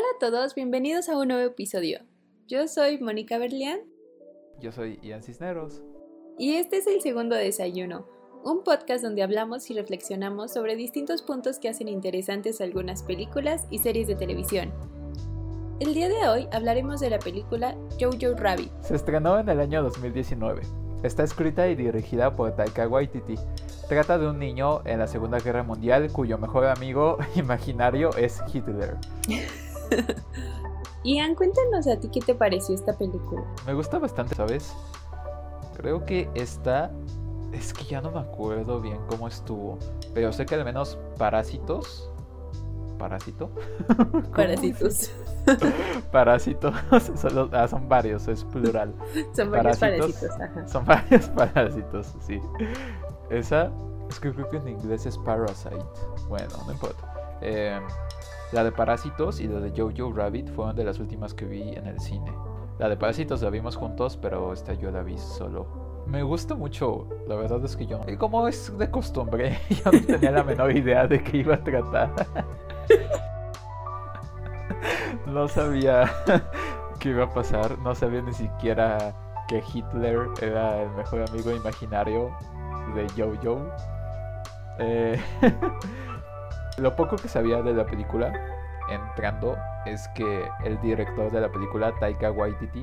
Hola a todos, bienvenidos a un nuevo episodio. Yo soy Mónica Berlián. Yo soy Ian Cisneros. Y este es el segundo desayuno, un podcast donde hablamos y reflexionamos sobre distintos puntos que hacen interesantes algunas películas y series de televisión. El día de hoy hablaremos de la película Jojo Rabbit. Se estrenó en el año 2019. Está escrita y dirigida por Taika Waititi. Trata de un niño en la Segunda Guerra Mundial cuyo mejor amigo imaginario es Hitler. Ian, cuéntanos a ti qué te pareció esta película. Me gusta bastante, ¿sabes? Creo que esta... Es que ya no me acuerdo bien cómo estuvo. Pero sé que al menos Parásitos... ¿Parásito? Parásitos. Parásitos. Son, ah, son varios, es plural. Son varios parásitos, ajá. Son varios parásitos, sí. Esa, es que creo que en inglés es Parasite. Bueno, no importa. Eh, la de Parásitos y la de Jojo Rabbit fueron de las últimas que vi en el cine. La de Parásitos la vimos juntos, pero esta yo la vi solo. Me gusta mucho, la verdad es que yo, y como es de costumbre, yo no tenía la menor idea de qué iba a tratar. no sabía qué iba a pasar, no sabía ni siquiera que Hitler era el mejor amigo imaginario de Jojo. Eh, lo poco que sabía de la película entrando es que el director de la película, Taika Waititi,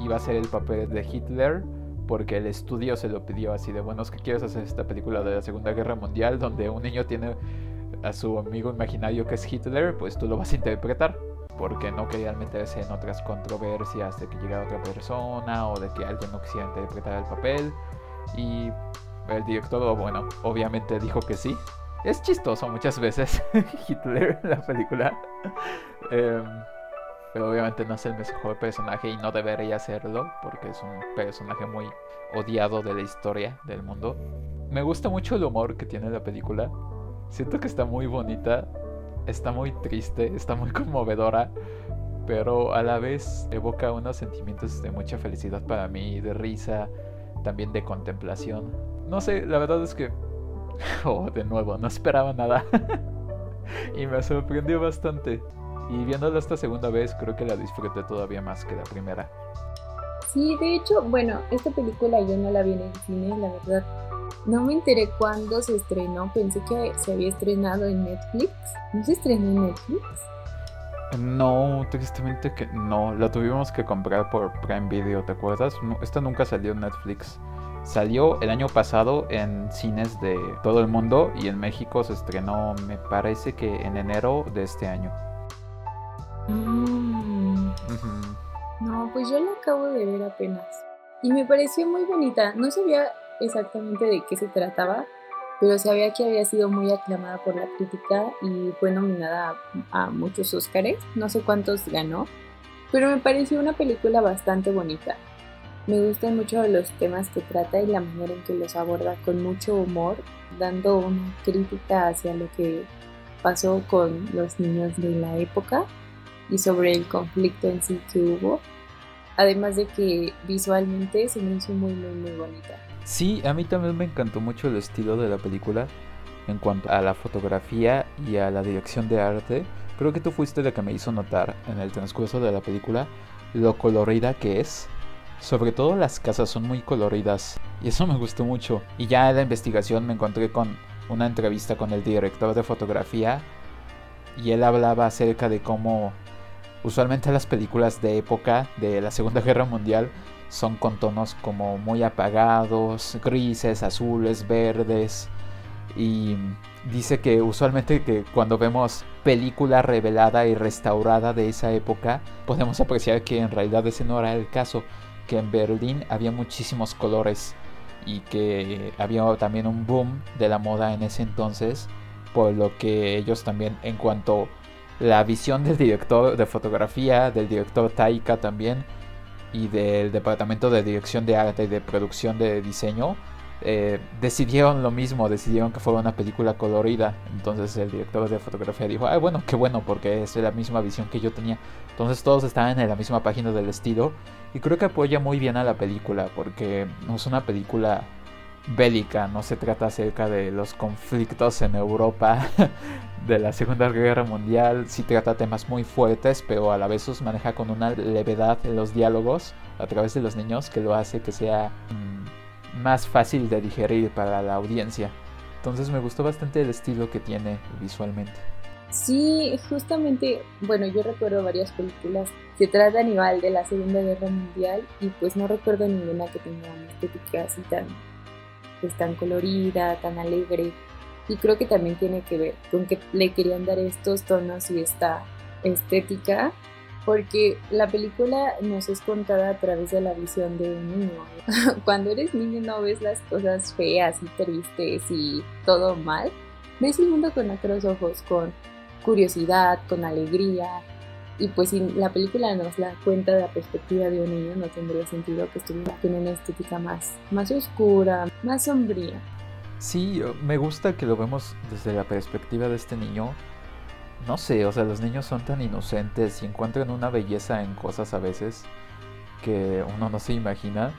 iba a hacer el papel de Hitler porque el estudio se lo pidió así de, bueno, es que quieres hacer esta película de la Segunda Guerra Mundial donde un niño tiene a su amigo imaginario que es Hitler, pues tú lo vas a interpretar. Porque no querían meterse en otras controversias de que llegara otra persona o de que alguien no quisiera interpretar el papel. Y el director, bueno, obviamente dijo que sí. Es chistoso muchas veces Hitler en la película. Em, pero obviamente no es el mejor personaje y no debería serlo porque es un personaje muy odiado de la historia del mundo. Me gusta mucho el humor que tiene la película. Siento que está muy bonita, está muy triste, está muy conmovedora, pero a la vez evoca unos sentimientos de mucha felicidad para mí, de risa, también de contemplación. No sé, la verdad es que... Oh, de nuevo, no esperaba nada. y me sorprendió bastante. Y viéndola esta segunda vez, creo que la disfruté todavía más que la primera. Sí, de hecho, bueno, esta película yo no la vi en el cine, la verdad. No me enteré cuándo se estrenó, pensé que se había estrenado en Netflix. ¿No se estrenó en Netflix? No, tristemente que no, la tuvimos que comprar por Prime Video, ¿te acuerdas? esta nunca salió en Netflix. Salió el año pasado en cines de todo el mundo y en México se estrenó, me parece que en enero de este año. Mm. No, pues yo la acabo de ver apenas. Y me pareció muy bonita. No sabía exactamente de qué se trataba, pero sabía que había sido muy aclamada por la crítica y fue nominada a, a muchos Óscares. No sé cuántos ganó, pero me pareció una película bastante bonita. Me gustan mucho los temas que trata y la manera en que los aborda con mucho humor, dando una crítica hacia lo que pasó con los niños de la época y sobre el conflicto en sí que hubo. Además de que visualmente se me hizo muy, muy, muy bonita. Sí, a mí también me encantó mucho el estilo de la película en cuanto a la fotografía y a la dirección de arte. Creo que tú fuiste la que me hizo notar en el transcurso de la película lo colorida que es. Sobre todo las casas son muy coloridas y eso me gustó mucho. Y ya en la investigación me encontré con una entrevista con el director de fotografía y él hablaba acerca de cómo Usualmente las películas de época de la Segunda Guerra Mundial son con tonos como muy apagados, grises, azules, verdes. Y dice que usualmente que cuando vemos película revelada y restaurada de esa época, podemos apreciar que en realidad ese no era el caso, que en Berlín había muchísimos colores y que había también un boom de la moda en ese entonces, por lo que ellos también en cuanto la visión del director de fotografía, del director Taika también, y del departamento de dirección de arte y de producción de diseño, eh, decidieron lo mismo, decidieron que fuera una película colorida. Entonces el director de fotografía dijo, ay bueno, qué bueno, porque es la misma visión que yo tenía. Entonces todos estaban en la misma página del estilo y creo que apoya muy bien a la película, porque no es una película bélica, no se trata acerca de los conflictos en Europa de la Segunda Guerra Mundial, sí trata temas muy fuertes, pero a la vez los maneja con una levedad en los diálogos a través de los niños que lo hace que sea mm, más fácil de digerir para la audiencia. Entonces me gustó bastante el estilo que tiene visualmente. Sí, justamente, bueno, yo recuerdo varias películas que tratan igual de la Segunda Guerra Mundial y pues no recuerdo ninguna que tenga una estética así tan, pues, tan colorida, tan alegre. Y creo que también tiene que ver con que le querían dar estos tonos y esta estética, porque la película nos es contada a través de la visión de un niño. Cuando eres niño no ves las cosas feas y tristes y todo mal. Ves el mundo con otros ojos, con curiosidad, con alegría. Y pues si la película nos da cuenta de la perspectiva de un niño, no tendría sentido que estuviera en una estética más, más oscura, más sombría. Sí, me gusta que lo vemos desde la perspectiva de este niño. No sé, o sea, los niños son tan inocentes y encuentran una belleza en cosas a veces que uno no se imagina.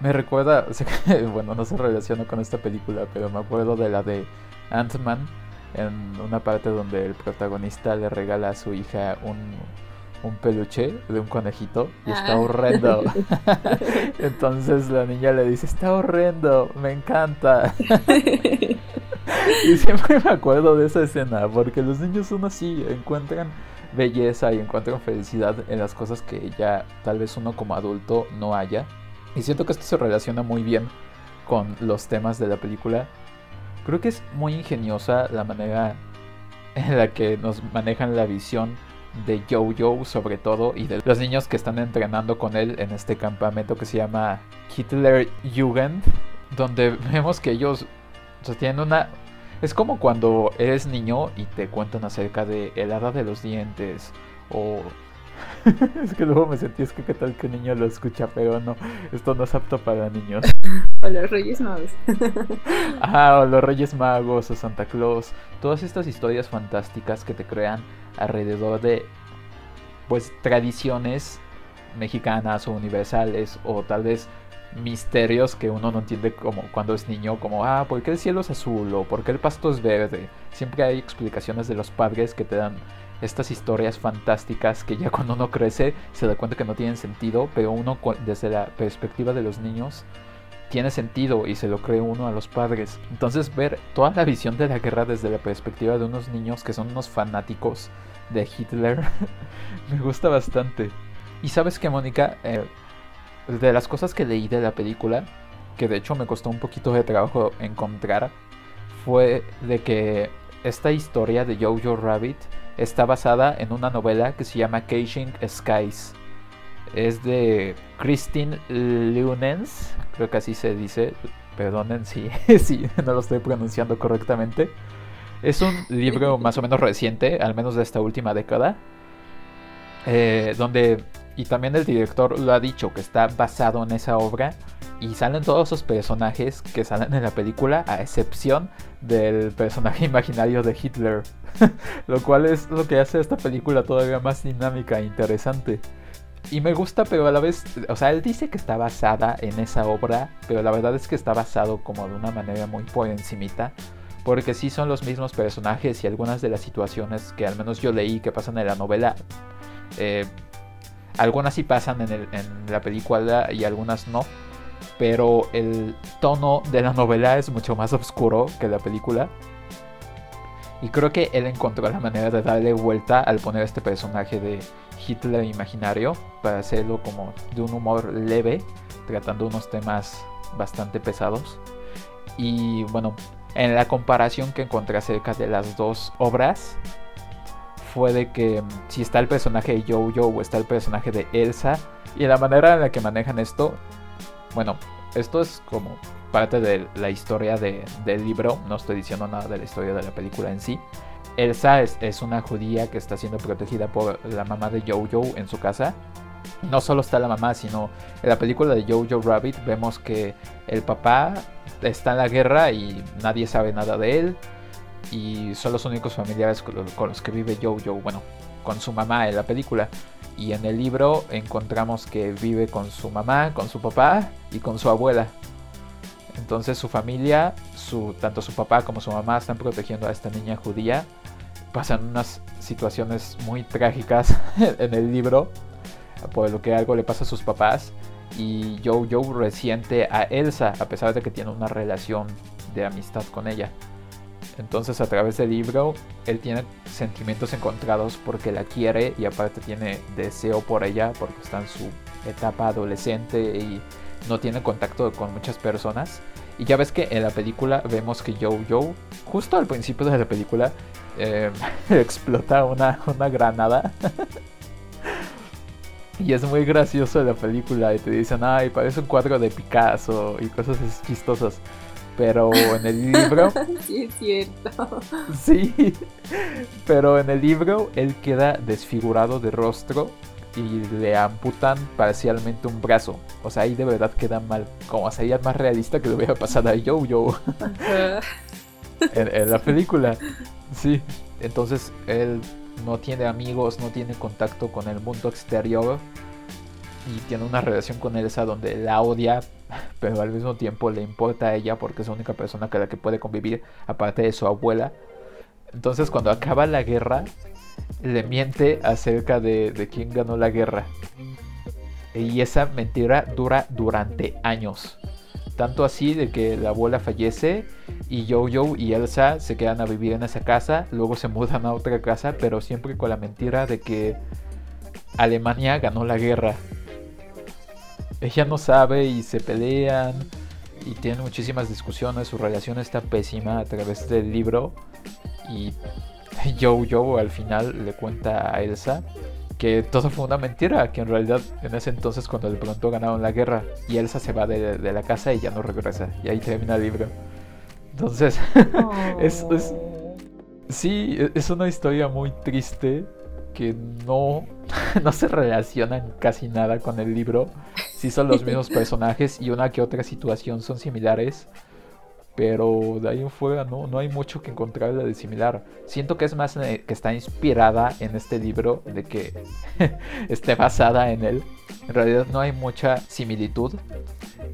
Me recuerda, bueno, no se relaciona con esta película, pero me acuerdo de la de Ant-Man, en una parte donde el protagonista le regala a su hija un, un peluche de un conejito y está ah. horrendo. Entonces la niña le dice, está horrendo, me encanta. y siempre me acuerdo de esa escena, porque los niños son así, encuentran belleza y encuentran felicidad en las cosas que ya tal vez uno como adulto no haya. Y siento que esto se relaciona muy bien con los temas de la película Creo que es muy ingeniosa la manera en la que nos manejan la visión de Jojo sobre todo y de los niños que están entrenando con él en este campamento que se llama Hitler Jugend, donde vemos que ellos tienen una... Es como cuando eres niño y te cuentan acerca de el hada de los dientes o es que luego me sentí, es que qué tal que un niño lo escucha, pero no, esto no es apto para niños. O los Reyes Magos. Ah, o los Reyes Magos, o Santa Claus. Todas estas historias fantásticas que te crean alrededor de, pues, tradiciones mexicanas o universales, o tal vez misterios que uno no entiende como cuando es niño, como, ah, ¿por qué el cielo es azul? o ¿por qué el pasto es verde? Siempre hay explicaciones de los padres que te dan estas historias fantásticas que ya cuando uno crece se da cuenta que no tienen sentido, pero uno desde la perspectiva de los niños tiene sentido y se lo cree uno a los padres. Entonces ver toda la visión de la guerra desde la perspectiva de unos niños que son unos fanáticos de Hitler me gusta bastante. Y sabes que Mónica, eh, de las cosas que leí de la película, que de hecho me costó un poquito de trabajo encontrar, fue de que esta historia de Jojo Rabbit está basada en una novela que se llama Caging Skies. Es de Christine Lunens, creo que así se dice. Perdonen si, si no lo estoy pronunciando correctamente. Es un libro más o menos reciente, al menos de esta última década, eh, donde, y también el director lo ha dicho, que está basado en esa obra, y salen todos esos personajes que salen en la película, a excepción del personaje imaginario de Hitler. lo cual es lo que hace esta película todavía más dinámica e interesante. Y me gusta, pero a la vez, o sea, él dice que está basada en esa obra, pero la verdad es que está basado como de una manera muy por encimita. Porque sí son los mismos personajes y algunas de las situaciones que al menos yo leí que pasan en la novela. Eh, algunas sí pasan en, en la película y algunas no pero el tono de la novela es mucho más oscuro que la película. Y creo que él encontró la manera de darle vuelta al poner este personaje de Hitler imaginario para hacerlo como de un humor leve, tratando unos temas bastante pesados. Y bueno, en la comparación que encontré acerca de las dos obras, fue de que mm, si está el personaje de Jojo o está el personaje de Elsa, y la manera en la que manejan esto bueno, esto es como parte de la historia del libro, no estoy diciendo nada de la historia de la película en sí. Elsa es, una judía que está siendo protegida por la mamá de Jojo en su casa. No solo está la mamá, sino en la película de Jojo Rabbit vemos que el papá está en la guerra y nadie sabe nada de él. Y son los únicos familiares con los que vive Jojo, bueno, con su mamá en la película. Y en el libro encontramos que vive con su mamá, con su papá y con su abuela. Entonces su familia, su, tanto su papá como su mamá están protegiendo a esta niña judía. Pasan unas situaciones muy trágicas en el libro, por lo que algo le pasa a sus papás. Y Joe resiente a Elsa, a pesar de que tiene una relación de amistad con ella. Entonces a través del libro él tiene sentimientos encontrados porque la quiere y aparte tiene deseo por ella porque está en su etapa adolescente y no tiene contacto con muchas personas. Y ya ves que en la película vemos que Joe Joe, justo al principio de la película, eh, explota una, una granada. y es muy gracioso la película y te dicen, ay, parece un cuadro de Picasso y cosas chistosas. Pero en el libro. sí, es cierto. Sí. Pero en el libro él queda desfigurado de rostro y le amputan parcialmente un brazo. O sea, ahí de verdad queda mal. Como sería más realista que lo hubiera pasado a Yo-Yo. en, en la película. Sí. Entonces él no tiene amigos, no tiene contacto con el mundo exterior y tiene una relación con Elsa donde la odia, pero al mismo tiempo le importa a ella porque es la única persona con la que puede convivir, aparte de su abuela. Entonces cuando acaba la guerra, le miente acerca de, de quién ganó la guerra. Y esa mentira dura durante años. Tanto así de que la abuela fallece y Jojo y Elsa se quedan a vivir en esa casa, luego se mudan a otra casa, pero siempre con la mentira de que Alemania ganó la guerra ella no sabe y se pelean y tienen muchísimas discusiones, su relación está pésima a través del libro. Y Joe al final le cuenta a Elsa que todo fue una mentira, que en realidad en ese entonces cuando de pronto ganaron la guerra y Elsa se va de, la casa y ya no regresa y ahí termina el libro. Entonces, es, es, sí, es una historia muy triste que no, no se relacionan casi nada con el libro. Sí son los mismos personajes y una que otra situación son similares. Pero de ahí en fuera no, no hay mucho que encontrarle de similar. Siento que es más que está inspirada en este libro de que esté basada en él. En realidad no hay mucha similitud.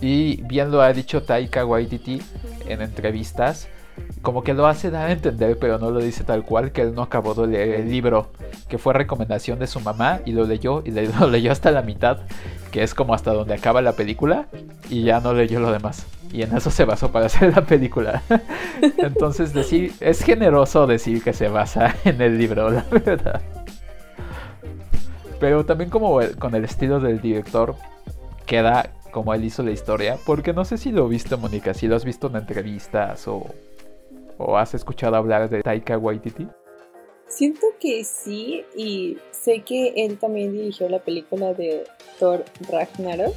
Y bien lo ha dicho Taika Waititi en entrevistas como que lo hace dar a entender, pero no lo dice tal cual, que él no acabó de leer el libro, que fue recomendación de su mamá y lo leyó y lo leyó hasta la mitad, que es como hasta donde acaba la película y ya no leyó lo demás. Y en eso se basó para hacer la película. Entonces decir, es generoso decir que se basa en el libro, la verdad. Pero también como con el estilo del director queda como él hizo la historia, porque no sé si lo viste Mónica, si lo has visto en entrevistas o ¿O has escuchado hablar de Taika Waititi? Siento que sí, y sé que él también dirigió la película de Thor Ragnarok,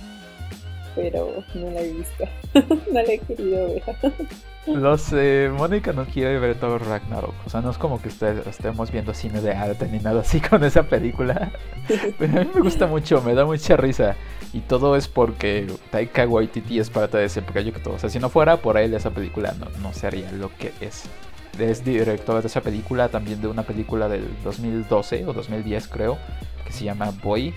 pero no la he visto, no la he querido ver. Lo sé, Mónica no quiere ver Thor Ragnarok, o sea, no es como que estemos viendo cine de arte ni nada así con esa película, pero a mí me gusta mucho, me da mucha risa, y todo es porque Taika Waititi es parte de ese proyecto. O sea, si no fuera por él, esa película no, no sería lo que es. Es director de esa película, también de una película del 2012 o 2010 creo, que se llama Boy.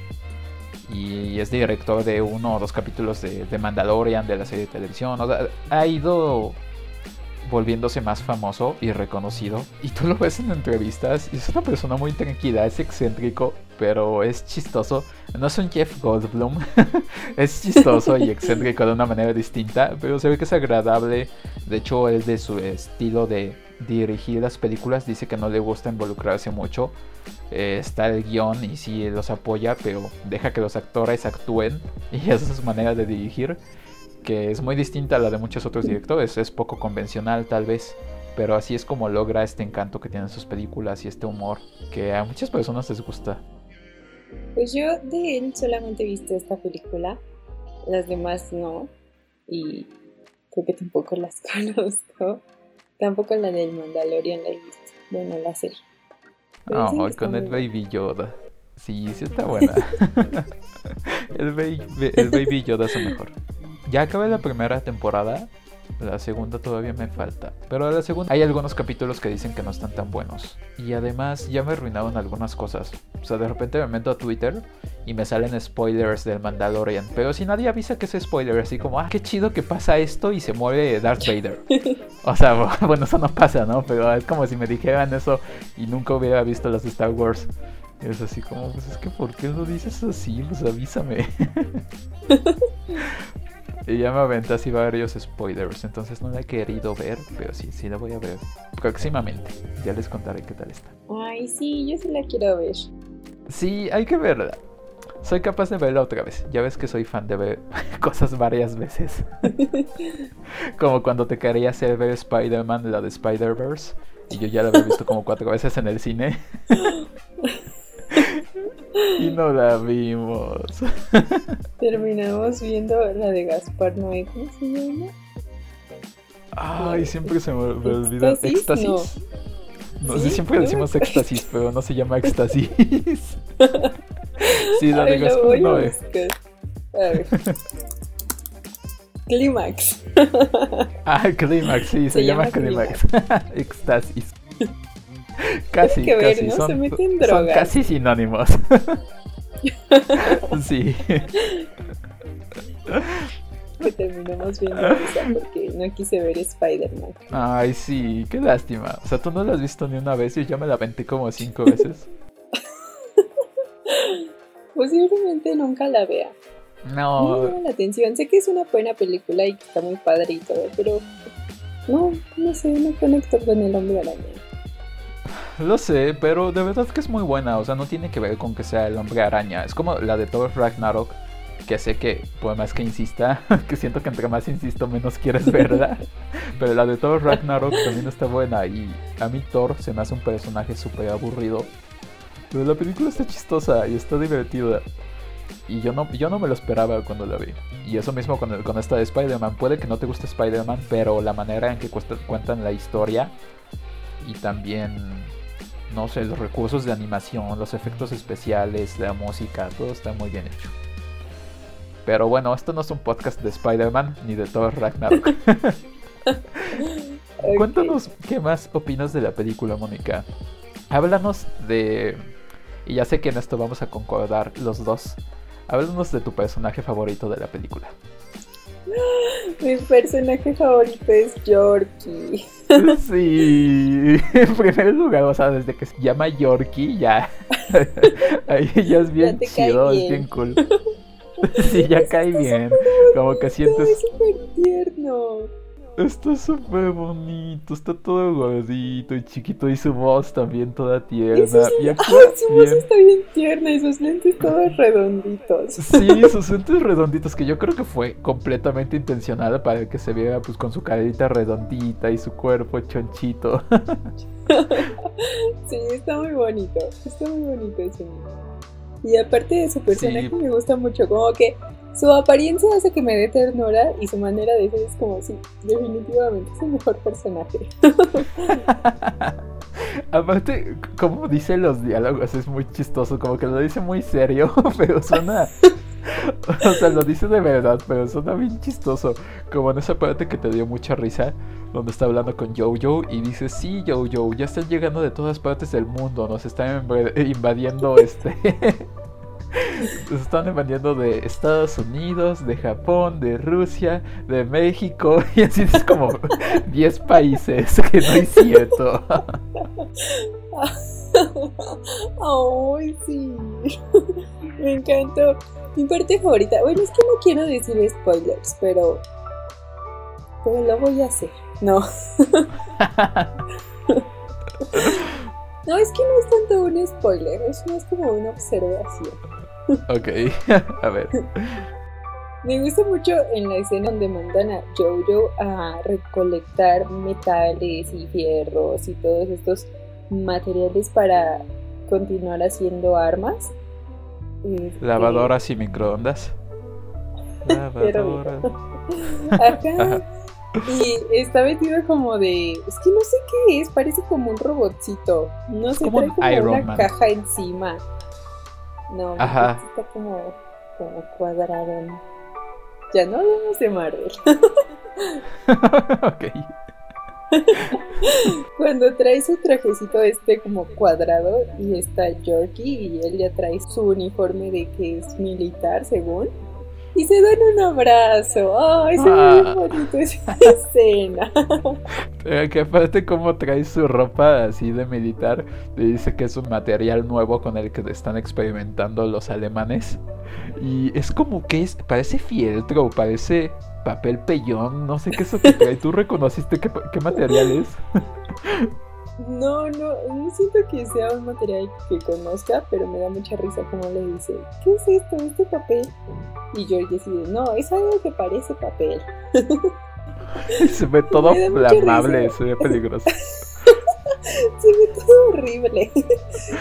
Y es director de uno o dos capítulos de, de Mandalorian, de la serie de televisión. O sea, ha ido volviéndose más famoso y reconocido. Y tú lo ves en entrevistas y es una persona muy tranquila, es excéntrico, pero es chistoso. No es un Jeff Goldblum, es chistoso y excéntrico de una manera distinta, pero se ve que es agradable. De hecho, él de su estilo de dirigir las películas dice que no le gusta involucrarse mucho. Eh, está el guion y sí los apoya, pero deja que los actores actúen y esa es su manera de dirigir que es muy distinta a la de muchos otros directores, es poco convencional tal vez, pero así es como logra este encanto que tienen sus películas y este humor que a muchas personas les gusta. Pues yo de él solamente he visto esta película, las demás no, y creo que tampoco las conozco. Tampoco la del Mandalorian la he visto, bueno, la serie. oh, con el Baby Yoda. Sí, sí está buena. el, baby, el Baby Yoda es el mejor ya acabé la primera temporada La segunda todavía me falta. Pero la segunda hay algunos capítulos que dicen que no están tan buenos. Y además ya me arruinaron algunas cosas. O sea, de repente me meto a Twitter y me salen spoilers del Mandalorian. Pero si nadie avisa que es spoiler, así como, ah, qué chido que pasa esto y se muere Darth Vader. o sea, bueno, eso no pasa, ¿no? Pero es como si me dijeran eso y nunca hubiera visto las Star Wars. Es así como, pues es que ¿por qué lo dices así? Pues avísame. Y ya me aventé así varios spoilers, entonces no la he querido ver, pero sí, sí la voy a ver próximamente. Ya les contaré qué tal está. Ay, sí, yo sí la quiero ver. Sí, hay que verla. Soy capaz de verla otra vez. Ya ves que soy fan de ver cosas varias veces. como cuando te quería hacer ver Spider-Man, la de Spider-Verse. Y yo ya la había visto como cuatro veces en el cine. y no la vimos. Terminamos viendo la de Gaspar Noé, ¿cómo se llama? Ay, siempre se me, olvida. ¿Éxtasis? No, sé, siempre decimos éxtasis, pero no se llama éxtasis. sí, la de Gaspar Noé. A ver. Clímax. ah, Clímax, sí, se, llama, llama Clímax. éxtasis. Casi, casi. son, casi sinónimos. sí. Que terminamos viendo esa porque no quise ver Spider-Man. Ay, sí, qué lástima. O sea, tú no la has visto ni una vez y yo me la venté como cinco veces. Posiblemente nunca la vea. No. me llama la atención. Sé que es una buena película y que está muy padre y todo, pero no, no sé, no conecto con el hombre araña. Lo sé, pero de verdad que es muy buena. O sea, no tiene que ver con que sea el hombre araña. Es como la de Thor Ragnarok. Que sé que, por más que insista, que siento que entre más insisto, menos quieres verla. pero la de Thor Ragnarok también está buena. Y a mí Thor se me hace un personaje súper aburrido. Pero la película está chistosa y está divertida. Y yo no, yo no me lo esperaba cuando la vi. Y eso mismo con, con esta de Spider-Man. Puede que no te guste Spider-Man, pero la manera en que cuentan la historia y también no sé, los recursos de animación, los efectos especiales, la música, todo está muy bien hecho. Pero bueno, esto no es un podcast de Spider-Man ni de Thor Ragnarok. Cuéntanos qué más opinas de la película, Mónica. Háblanos de... Y ya sé que en esto vamos a concordar los dos. Háblanos de tu personaje favorito de la película. Mi personaje favorito es Yorkie. Sí, en primer lugar, o sea, desde que se llama Yorkie, ya. Ahí ya es bien chido, es bien cool. Sí, ya cae bien. Como que sientes. Es súper tierno. Está súper bonito, está todo gordito y chiquito y su voz también toda tierna. y Ay, su voz está bien tierna y sus lentes todos redonditos. Sí, sus lentes redonditos que yo creo que fue completamente intencionada para que se viera pues con su carita redondita y su cuerpo chonchito. sí, está muy bonito, está muy bonito ese niño. Y aparte de su personaje me gusta mucho, como que su apariencia hace que me dé ternura y su manera de ser es como, sí, definitivamente es el mejor personaje. Aparte, como dice los diálogos, es muy chistoso, como que lo dice muy serio, pero suena... o sea, lo dice de verdad, pero suena bien chistoso. Como en esa parte que te dio mucha risa, donde está hablando con Jojo y dice, sí, Jojo, ya están llegando de todas partes del mundo, nos están invadiendo este... Nos están invadiendo de Estados Unidos, de Japón, de Rusia, de México, y así es como 10 países, que no es cierto. Ay, sí. Me encantó. Mi parte favorita. Bueno, es que no quiero decir spoilers, pero. Pero lo voy a hacer. No. No, es que no es tanto un spoiler, es más como una observación. Ok, a ver. Me gusta mucho en la escena donde mandan a Jojo a recolectar metales y fierros y todos estos materiales para continuar haciendo armas. Este, Lavadoras y microondas. Lavadoras. Ajá. Y está vestido como de. Es que no sé qué es, parece como un robotcito. No sé, como trae como una caja encima. No, Ajá. está como, como cuadrado. Ya no hablamos de Marvel. ok. Cuando trae su trajecito este como cuadrado y está Yorkie y él ya trae su uniforme de que es militar, según. Y se dan un abrazo. ¡Ay, se ve Ah. bonito esa escena! Eh, que aparte como trae su ropa así de militar, le dice que es un material nuevo con el que están experimentando los alemanes. Y es como que es, parece fieltro, parece papel pellón, no sé qué es eso que trae. ¿Tú reconociste qué, qué material es? No, no, no siento que sea un material que conozca, pero me da mucha risa como le dice, ¿qué es esto? ¿Este papel? Y Georgie decide, no, es algo que parece papel. Se ve todo flamable, se ve peligroso. Se ve todo horrible.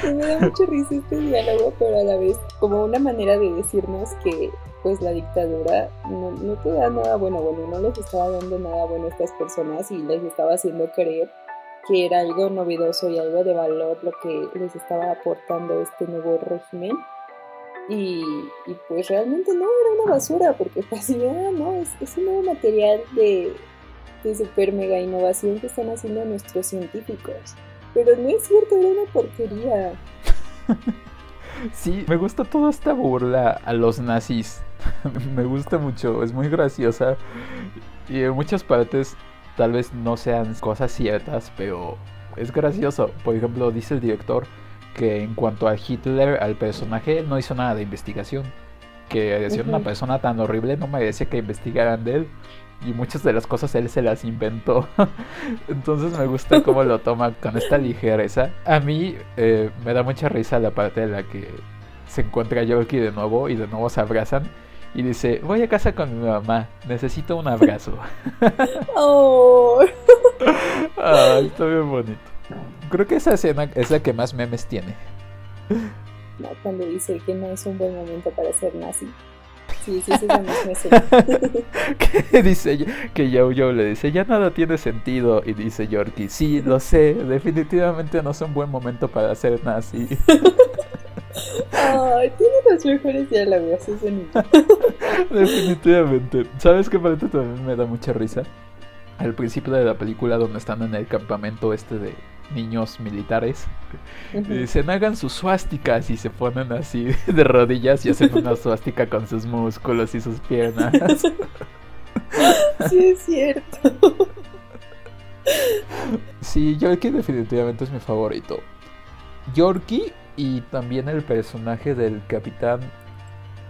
Y me da mucha risa este diálogo, pero a la vez como una manera de decirnos que pues la dictadura no, no te da nada bueno, bueno, no les estaba dando nada bueno a estas personas y les estaba haciendo creer que era algo novedoso y algo de valor lo que les estaba aportando este nuevo régimen. Y, pues realmente no era una basura, porque así, ah, no, es, es un nuevo material de, de super mega innovación que están haciendo nuestros científicos. Pero no es cierto, era una porquería. Sí, me gusta toda esta burla a los nazis. me gusta mucho, es muy graciosa. Y en muchas partes tal vez no sean cosas ciertas, pero es gracioso. Por ejemplo, dice el director que en cuanto a Hitler, al personaje, no hizo nada de investigación. Que siendo una persona tan horrible no merece que investigaran de él. Y muchas de las cosas él se las inventó. Entonces me gusta cómo lo toma con esta ligereza. A mí eh, me da mucha risa la parte de la que se encuentra Yorkie de nuevo y de nuevo se abrazan. Y dice, voy a casa con mi mamá, necesito un abrazo. Oh, Ay, está bien bonito. Creo que esa escena es la que más memes tiene. no, cuando dice que no es un buen momento para ser nazi. Sí, sí, sí, escena. que dice que Yo Yo le dice, ya nada tiene sentido. Y dice Yorkie, sí, lo sé, definitivamente no es un buen momento para ser nazi. Ay, tiene los mejores diálogos ese niño. Definitivamente. ¿Sabes qué parte también me da mucha risa? Al principio de la película donde están en el campamento este de niños militares. Y dicen, hagan sus suásticas y se ponen así de rodillas y hacen una suástica con sus músculos y sus piernas. Sí, es cierto. Sí, Yorkie definitivamente es mi favorito. Yorkie y también el personaje del capitán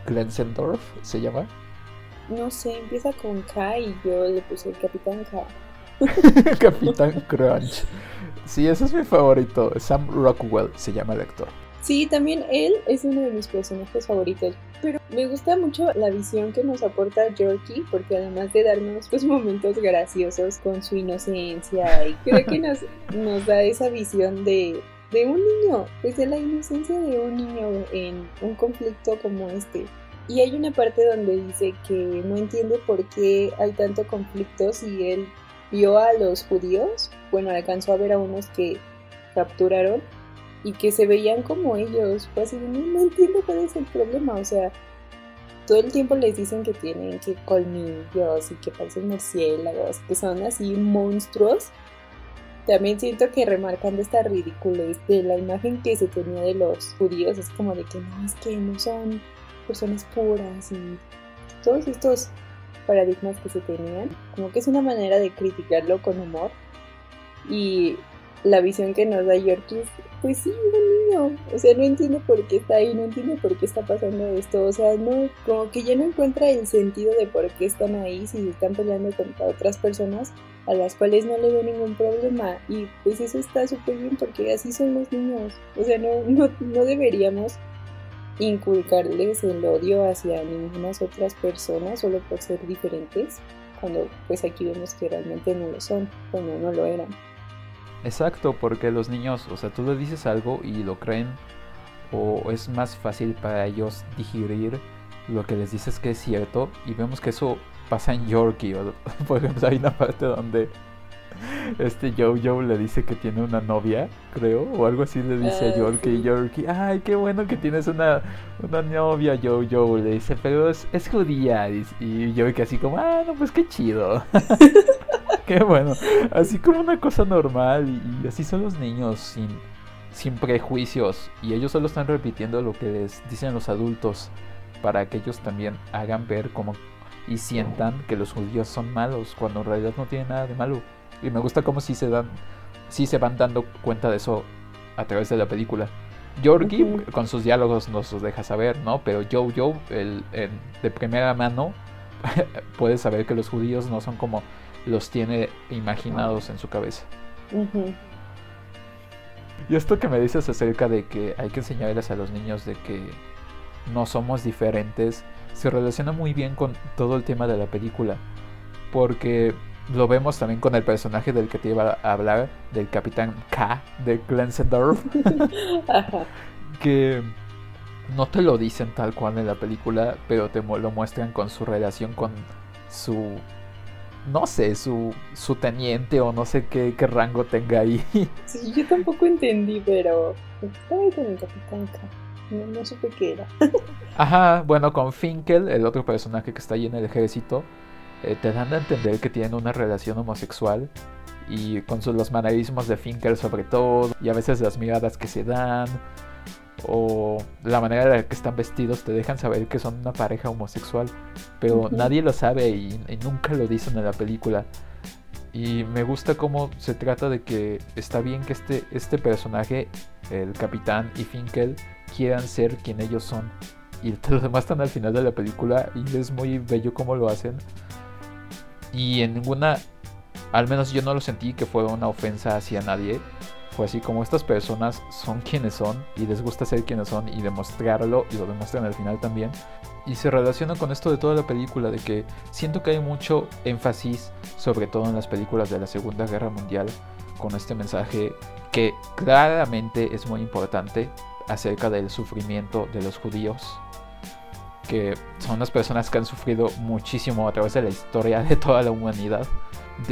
Glensendorf, ¿se llama? No sé, empieza con K y yo le puse el Capitán K. capitán Crunch. Sí, ese es mi favorito. Sam Rockwell se llama el actor. Sí, también él es uno de mis personajes favoritos. Pero me gusta mucho la visión que nos aporta Yorkie, porque además de darnos pues momentos graciosos con su inocencia, y creo que nos, nos da esa visión de, de un niño, pues de la inocencia de un niño en un conflicto como este. Y hay una parte donde dice que no entiende por qué hay tanto conflicto si él vio a los judíos, bueno, alcanzó a ver a unos que capturaron y que se veían como ellos. Pues así, no, no entiendo cuál es el problema. O sea, todo el tiempo les dicen que tienen que colmillos y que parecen murciélagos, que son así monstruos. También siento que remarcando esta ridiculez de la imagen que se tenía de los judíos, es como de que no, es que no son personas puras y todos estos paradigmas que se tenían, como que es una manera de criticarlo con humor. Y la visión que nos da Yorkie es, pues sí, un niño. O sea, no entiende por qué está ahí, no entiende por qué está pasando esto. O sea, no, como que ya no encuentra el sentido de por qué están ahí si están peleando contra otras personas a las cuales no le ve ningún problema. Y pues eso está súper bien porque así son los niños. O sea, no, no, no deberíamos inculcarles el odio hacia ninguna otras personas solo por ser diferentes cuando pues aquí vemos que realmente no lo son, cuando no lo eran. Exacto, porque los niños, o sea, tú les dices algo y lo creen, o es más fácil para ellos digerir lo que les dices que es cierto, y vemos que eso pasa en Yorkie. o- Por ejemplo, hay una parte donde este Jojo le dice que tiene una novia, creo, o algo así le dice a Ah, Yorkie. sí. Y Yorkie, ay, qué bueno que tienes una, una novia, Jojo. Le dice, pero es, es judía. Y, y Yorkie así como, ah, no, pues qué chido. qué bueno. Así como una cosa normal. Y, y así son los niños, sin, sin prejuicios. Y ellos solo están repitiendo lo que les dicen los adultos. Para que ellos también hagan ver como y sientan que los judíos son malos cuando en realidad no tienen nada de malo. Y me gusta cómo sí se dan, sí se van dando cuenta de eso a través de la película. Ujú. con sus diálogos nos los deja saber, ¿no? Pero Jojo, el, el de primera mano, puede saber que los judíos no son como los tiene imaginados en su cabeza. Y esto que me dices acerca de que hay que enseñarles a los niños de que no somos diferentes, se relaciona muy bien con todo el tema de la película. Porque lo vemos también con el personaje del que te iba a hablar, del capitán K de Glensendorf, que no te lo dicen tal cual en la película, pero te lo muestran con su relación con su... No sé, su, su teniente o no sé qué, qué rango tenga ahí. Sí, yo tampoco entendí, pero ahí con el Capitán K. No, no supe qué era. Ajá, bueno, con Finkel, el otro personaje que está ahí en el ejército, eh, te dan a entender que tienen una relación homosexual y con sus, los manerismos de Finkel sobre todo, y a veces las miradas que se dan, o la manera en la que están vestidos te dejan saber que son una pareja homosexual, pero nadie lo sabe y, y nunca lo dicen en la película. Y me gusta cómo se trata de que está bien que este, este personaje, el capitán y Finkel, quieran ser quien ellos son. Y te lo demuestran al final de la película y es muy bello cómo lo hacen. Y en ninguna, al menos yo no lo sentí que fue una ofensa hacia nadie. Fue así como estas personas son quienes son y les gusta ser quienes son y demostrarlo y lo demuestran al final también. Y se relaciona con esto de toda la película, de que siento que hay mucho énfasis, sobre todo en las películas de la Segunda Guerra Mundial, con este mensaje que claramente es muy importante acerca del sufrimiento de los judíos, que son las personas que han sufrido muchísimo a través de la historia de toda la humanidad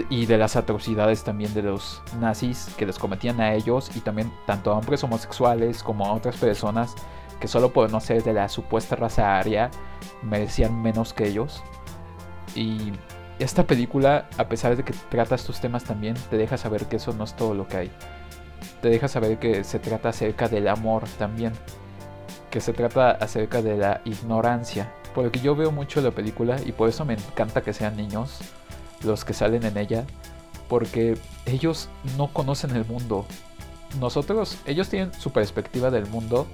y de las atrocidades también de los nazis que les cometían a ellos y también tanto a hombres homosexuales como a otras personas que solo por no ser de la supuesta raza aria merecían menos que ellos. Y esta película, a pesar de que trata estos temas también, te deja saber que eso no es todo lo que hay. Te deja saber que se trata acerca del amor también. Que se trata acerca de la ignorancia. Porque yo veo mucho la película y por eso me encanta que sean niños los que salen en ella. Porque ellos no conocen el mundo. Nosotros, ellos tienen su perspectiva del mundo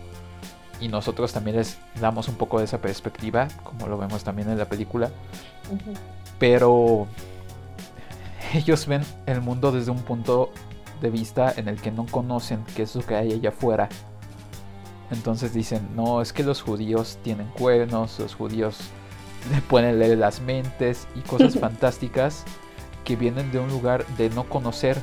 y nosotros también les damos un poco de esa perspectiva, como lo vemos también en la película, pero ellos ven el mundo desde un punto de vista en el que no conocen qué es lo que hay allá afuera. Entonces dicen, no, es que los judíos tienen cuernos, los judíos le pueden leer las mentes y cosas fantásticas que vienen de un lugar de no conocer.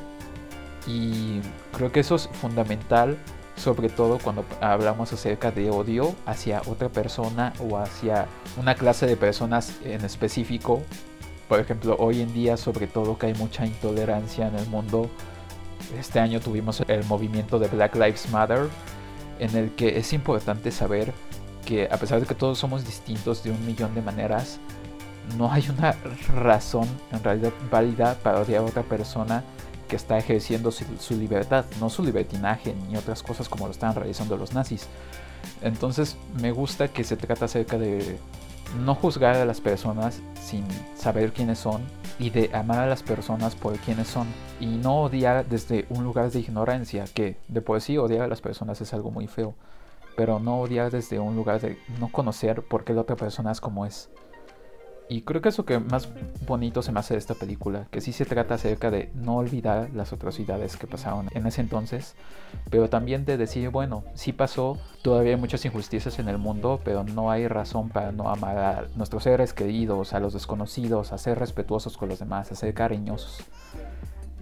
Y creo que eso es fundamental, sobre todo cuando hablamos acerca de odio hacia otra persona o hacia una clase de personas en específico. Por ejemplo, hoy en día, sobre todo que hay mucha intolerancia en el mundo. Este año tuvimos el movimiento de Black Lives Matter, en el que es importante saber que a pesar de que todos somos distintos de un millón de maneras, no hay una razón en realidad válida para odiar a otra persona que está ejerciendo su, libertad, no su libertinaje ni otras cosas como lo estaban realizando los nazis. Entonces me gusta que se trata acerca de no juzgar a las personas sin saber quiénes son y de amar a las personas por quienes son y no odiar desde un lugar de ignorancia, que de por sí odiar a las personas es algo muy feo, pero no odiar desde un lugar de no conocer por qué la otra persona es como es. Y creo que es lo que más bonito se me hace de esta película, que sí se trata acerca de no olvidar las atrocidades que pasaron en ese entonces, pero también de decir, bueno, sí pasó, todavía hay muchas injusticias en el mundo, pero no hay razón para no amar a nuestros seres queridos, a los desconocidos, a ser respetuosos con los demás, a ser cariñosos.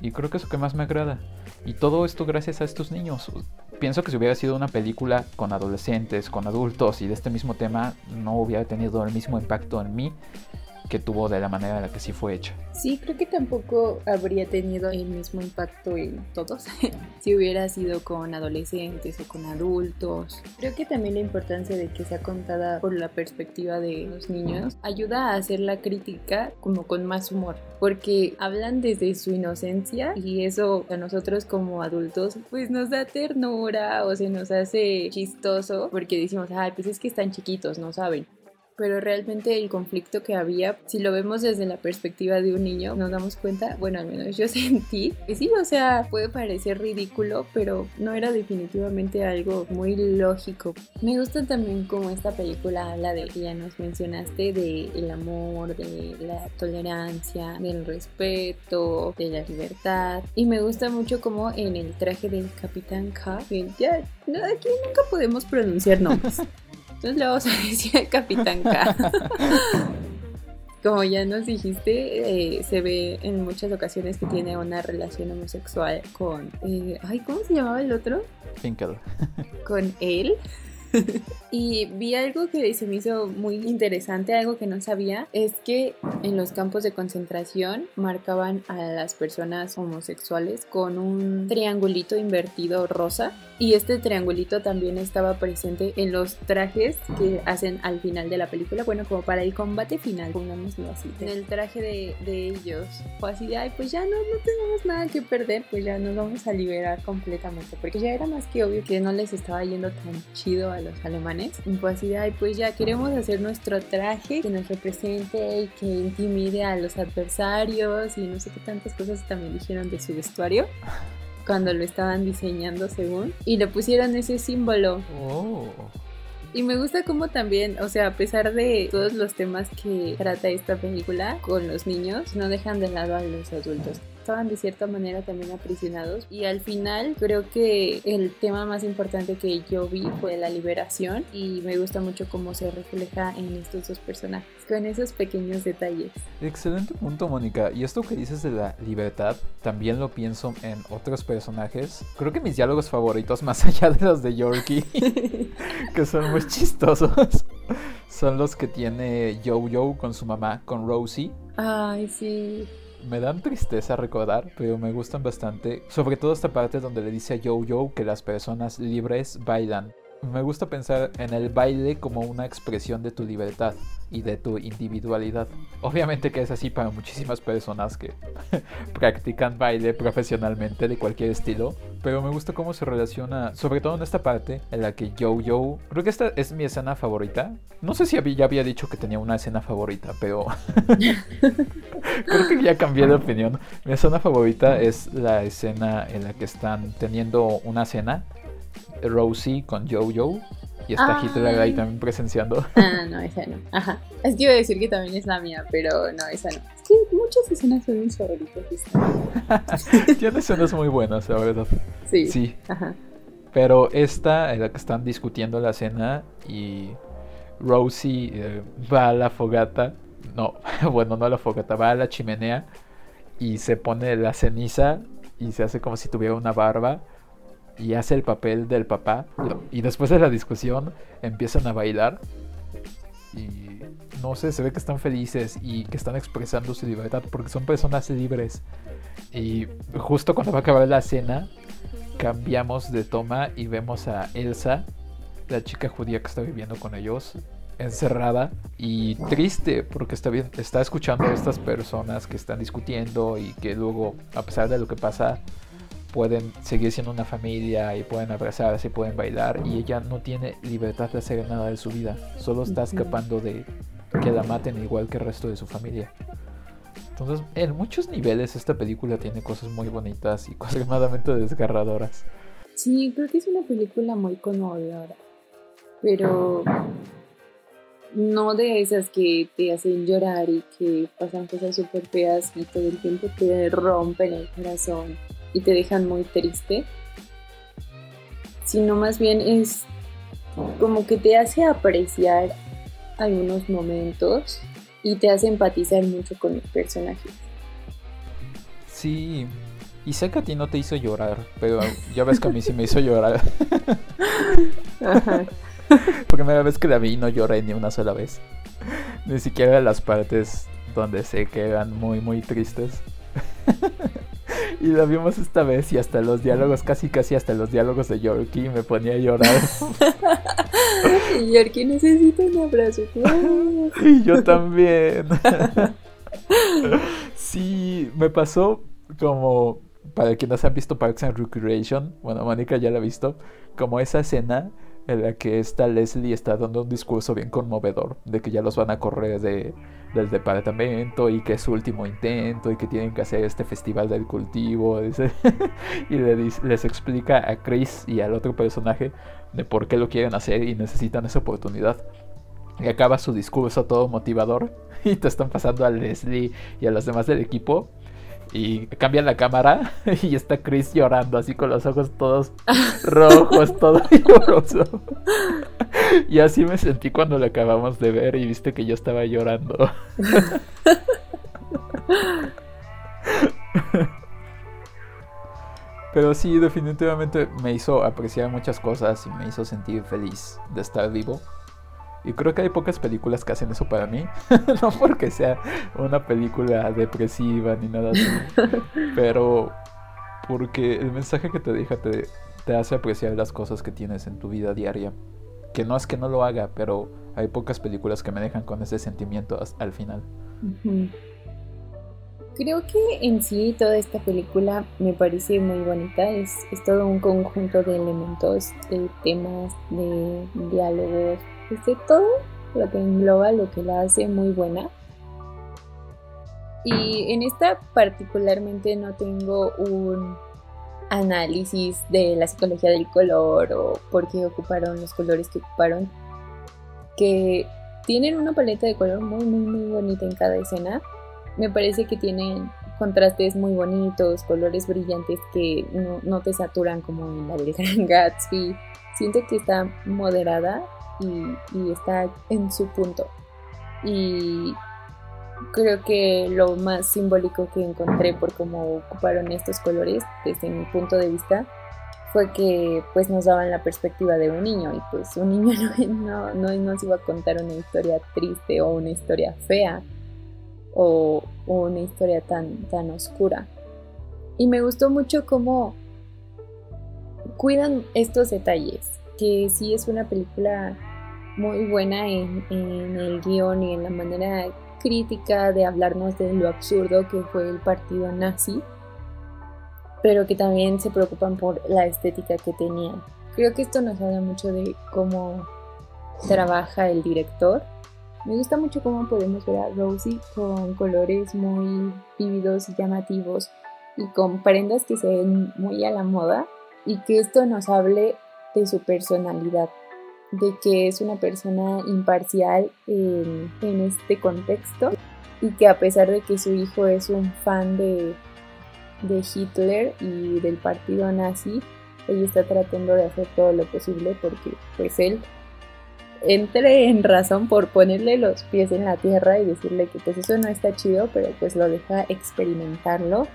Y creo que es lo que más me agrada. Y todo esto gracias a estos niños. Pienso que si hubiera sido una película con adolescentes, con adultos y de este mismo tema, no hubiera tenido el mismo impacto en mí que tuvo de la manera en la que sí fue hecha. Sí, creo que tampoco habría tenido el mismo impacto en todos si hubiera sido con adolescentes o con adultos. Creo que también la importancia de que sea contada por la perspectiva de los niños ayuda a hacer la crítica como con más humor, porque hablan desde su inocencia y eso a nosotros como adultos pues nos da ternura o se nos hace chistoso porque decimos, ay, pues es que están chiquitos, no saben pero realmente el conflicto que había, si lo vemos desde la perspectiva de un niño, nos damos cuenta, bueno, al menos yo sentí que sí, o sea, puede parecer ridículo, pero no era definitivamente algo muy lógico. Me gusta también como esta película habla de, ya nos mencionaste, de el amor, de la tolerancia, del respeto, de la libertad, y me gusta mucho como en el traje del Capitán K, ya, aquí nunca podemos pronunciar nombres. Entonces le vamos a decir al Capitán K. Como ya nos dijiste, eh, se ve en muchas ocasiones que tiene una relación homosexual con... Eh, ay, ¿cómo se llamaba el otro? Finkel. Con él. y vi algo que se me hizo muy interesante, algo que no sabía, es que en los campos de concentración marcaban a las personas homosexuales con un triangulito invertido rosa. Y este triangulito también estaba presente en los trajes que hacen al final de la película, bueno, como para el combate final, pongámoslo así, en el traje de, de ellos. Fue así de, ay, pues ya no, no tenemos nada que perder, pues ya nos vamos a liberar completamente, porque ya era más que obvio que no les estaba yendo tan chido a los alemanes. Y pues así, ay, pues ya queremos hacer nuestro traje que nos represente y que intimide a los adversarios y no sé qué tantas cosas también dijeron de su vestuario cuando lo estaban diseñando según y le pusieron ese símbolo. Oh. Y me gusta como también, o sea, a pesar de todos los temas que trata esta película con los niños, no dejan de lado a los adultos estaban de cierta manera también aprisionados y al final creo que el tema más importante que yo vi fue la liberación y me gusta mucho cómo se refleja en estos dos personajes con esos pequeños detalles. Excelente punto Mónica y esto que dices de la libertad también lo pienso en otros personajes. Creo que mis diálogos favoritos más allá de los de Yorkie que son muy chistosos son los que tiene Jojo con su mamá, con Rosie. Ay, sí me dan tristeza recordar, pero me gustan bastante. Sobre todo esta parte donde le dice a Jojo que las personas libres bailan me gusta pensar en el baile como una expresión de tu libertad y de tu individualidad. Obviamente que es así para muchísimas personas que practican baile profesionalmente de cualquier estilo, pero me gusta cómo se relaciona, sobre todo en esta parte en la que Yo Yo, creo que esta es mi escena favorita. No sé si ya había dicho que tenía una escena favorita, pero creo que ya cambié de opinión. Mi escena favorita es la escena en la que están teniendo una cena Rosie con Jojo. Y está Hitler ahí también presenciando. Ah, no, esa no. Ajá. Es que iba a decir que también es la mía, pero no, esa no. Es que muchas escenas son mis favoritas. Tiene escenas muy buenas, la verdad. Sí. Sí. Ajá. Pero esta, en la que están discutiendo la cena y Rosie eh, va a la fogata. No, bueno, no a la fogata, va a la chimenea y se pone la ceniza y se hace como si tuviera una barba y hace el papel del papá. Y después de la discusión empiezan a bailar. Y no sé, se ve que están felices y que están expresando su libertad porque son personas libres. Y justo cuando va a acabar la cena, cambiamos de toma y vemos a Elsa, la chica judía que está viviendo con ellos, encerrada y triste porque está, bien, está escuchando a estas personas que están discutiendo y que luego, a pesar de lo que pasa, pueden seguir siendo una familia y pueden abrazarse y pueden bailar y ella no tiene libertad de hacer nada de su vida, solo está escapando de que la maten igual que el resto de su familia. Entonces, en muchos niveles esta película tiene cosas muy bonitas y extremadamente desgarradoras. Sí, creo que es una película muy conmovedora, pero no de esas que te hacen llorar y que pasan cosas súper feas y todo el tiempo te rompen el corazón y te dejan muy triste, sino más bien es como que te hace apreciar algunos momentos y te hace empatizar mucho con los personajes. Sí, y sé que a ti no te hizo llorar, pero ya ves que a mí sí me hizo llorar. Ajá. Primera vez que la vi no lloré ni una sola vez. Ni siquiera las partes donde sé que eran muy, muy tristes. y la vimos esta vez y hasta los diálogos, casi casi hasta los diálogos de Yorkie me ponía a llorar. Yorkie necesita un abrazo. y yo también. sí, me pasó como para quienes han visto Parks and Recreation, bueno, Mónica ya la ha visto, como esa escena en la que esta Leslie está dando un discurso bien conmovedor de que ya los van a correr de, del departamento y que es su último intento y que tienen que hacer este festival del cultivo y les explica a Chris y al otro personaje de por qué lo quieren hacer y necesitan esa oportunidad. Y acaba su discurso todo motivador y te están pasando a Leslie y a los demás del equipo y cambia la cámara y está Chris llorando así con los ojos todos rojos, todo lloroso. Y así me sentí cuando lo acabamos de ver y viste que yo estaba llorando. Pero sí, definitivamente me hizo apreciar muchas cosas y me hizo sentir feliz de estar vivo. Y creo que hay pocas películas que hacen eso para mí. no porque sea una película depresiva ni nada así. pero porque el mensaje que te deja te, te hace apreciar las cosas que tienes en tu vida diaria. Que no es que no lo haga, pero hay pocas películas que me dejan con ese sentimiento al final. Creo que en sí toda esta película me parece muy bonita. Es, es todo un conjunto de elementos, de temas, de diálogos, de todo lo que engloba lo que la hace muy buena. Y en esta particularmente no tengo un análisis de la psicología del color o por qué ocuparon los colores que ocuparon, que tienen una paleta de color muy, muy, muy bonita en cada escena. Me parece que tienen contrastes muy bonitos, colores brillantes que no, no te saturan como en la del Gran Gatsby. Siento que está moderada y, está en su punto. Y creo que lo más simbólico que encontré por cómo ocuparon estos colores desde mi punto de vista fue que pues nos daban la perspectiva de un niño y pues un niño no, no, nos iba a contar una historia triste o una historia fea o, o, una historia tan, tan oscura. Y me gustó mucho cómo cuidan estos detalles, que sí es una película muy buena en, el guion y en la manera crítica de hablarnos de lo absurdo que fue el partido nazi, pero que también se preocupan por la estética que tenían. Creo que esto nos habla mucho de cómo trabaja el director. Me gusta mucho cómo podemos ver a Rosie con colores muy vívidos y llamativos y con prendas que se ven muy a la moda y que esto nos hable de su personalidad, de que es una persona imparcial en, este contexto y que a pesar de que su hijo es un fan de, de Hitler y del partido nazi, ella está tratando de hacer todo lo posible porque pues él entre en razón por ponerle los pies en la tierra y decirle que pues eso no está chido, pero pues lo deja experimentarlo.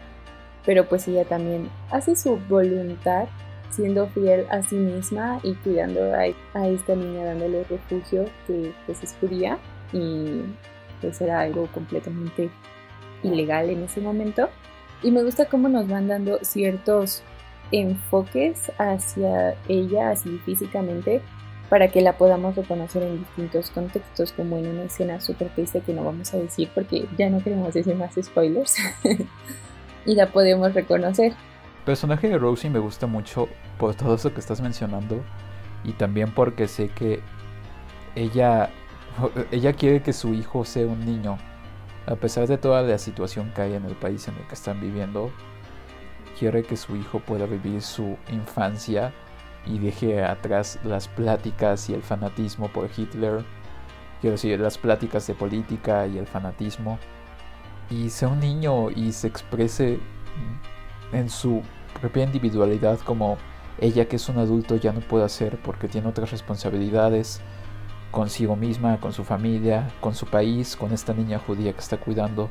Pero pues ella también hace su voluntad siendo fiel a sí misma y cuidando a, esta niña dándole refugio que pues es judía y pues era algo completamente ilegal en ese momento. Y me gusta cómo nos van dando ciertos enfoques hacia ella, así físicamente, para que la podamos reconocer en distintos contextos, como en una escena súper triste que no vamos a decir porque ya no queremos decir más spoilers, y la podemos reconocer personaje de Rosie me gusta mucho por todo eso que estás mencionando y también porque sé que ella ella quiere que su hijo sea un niño. A pesar de toda la situación que hay en el país en el que están viviendo quiere que su hijo pueda vivir su infancia y deje atrás las pláticas y el fanatismo por Hitler quiero decir las pláticas de política y el fanatismo y sea un niño y se exprese en su propia individualidad como ella que es un adulto ya no puede hacer porque tiene otras responsabilidades consigo misma, con su familia, con su país, con esta niña judía que está cuidando.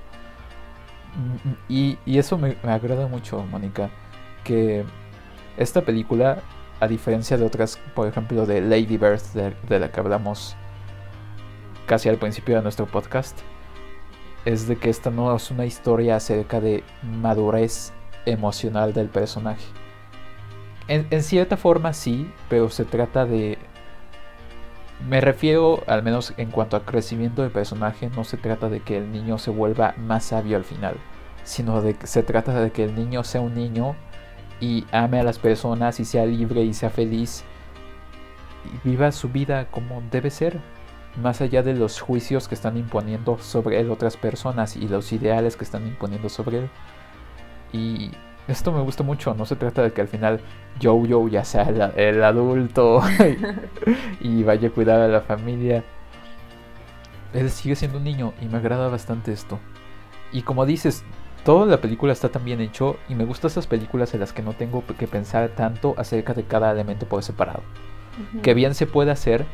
Y, eso me, agrada mucho, Mónica, que esta película, a diferencia de otras, por ejemplo, de Lady Bird, de, de la que hablamos casi al principio de nuestro podcast, es de que esta no es una historia acerca de madurez emocional del personaje. En, en, cierta forma sí, pero se trata de... Me refiero, al menos en cuanto a crecimiento del personaje, no se trata de que el niño se vuelva más sabio al final, sino de que se trata de que el niño sea un niño y ame a las personas y sea libre y sea feliz y viva su vida como debe ser, más allá de los juicios que están imponiendo sobre él otras personas y los ideales que están imponiendo sobre él. Y esto me gusta mucho, no se trata de que al final Jojo ya sea el, adulto y, vaya a cuidar a la familia. Él sigue siendo un niño y me agrada bastante esto. Y como dices, toda la película está tan bien hecho y me gustan esas películas en las que no tengo que pensar tanto acerca de cada elemento por separado. Que bien se puede hacer,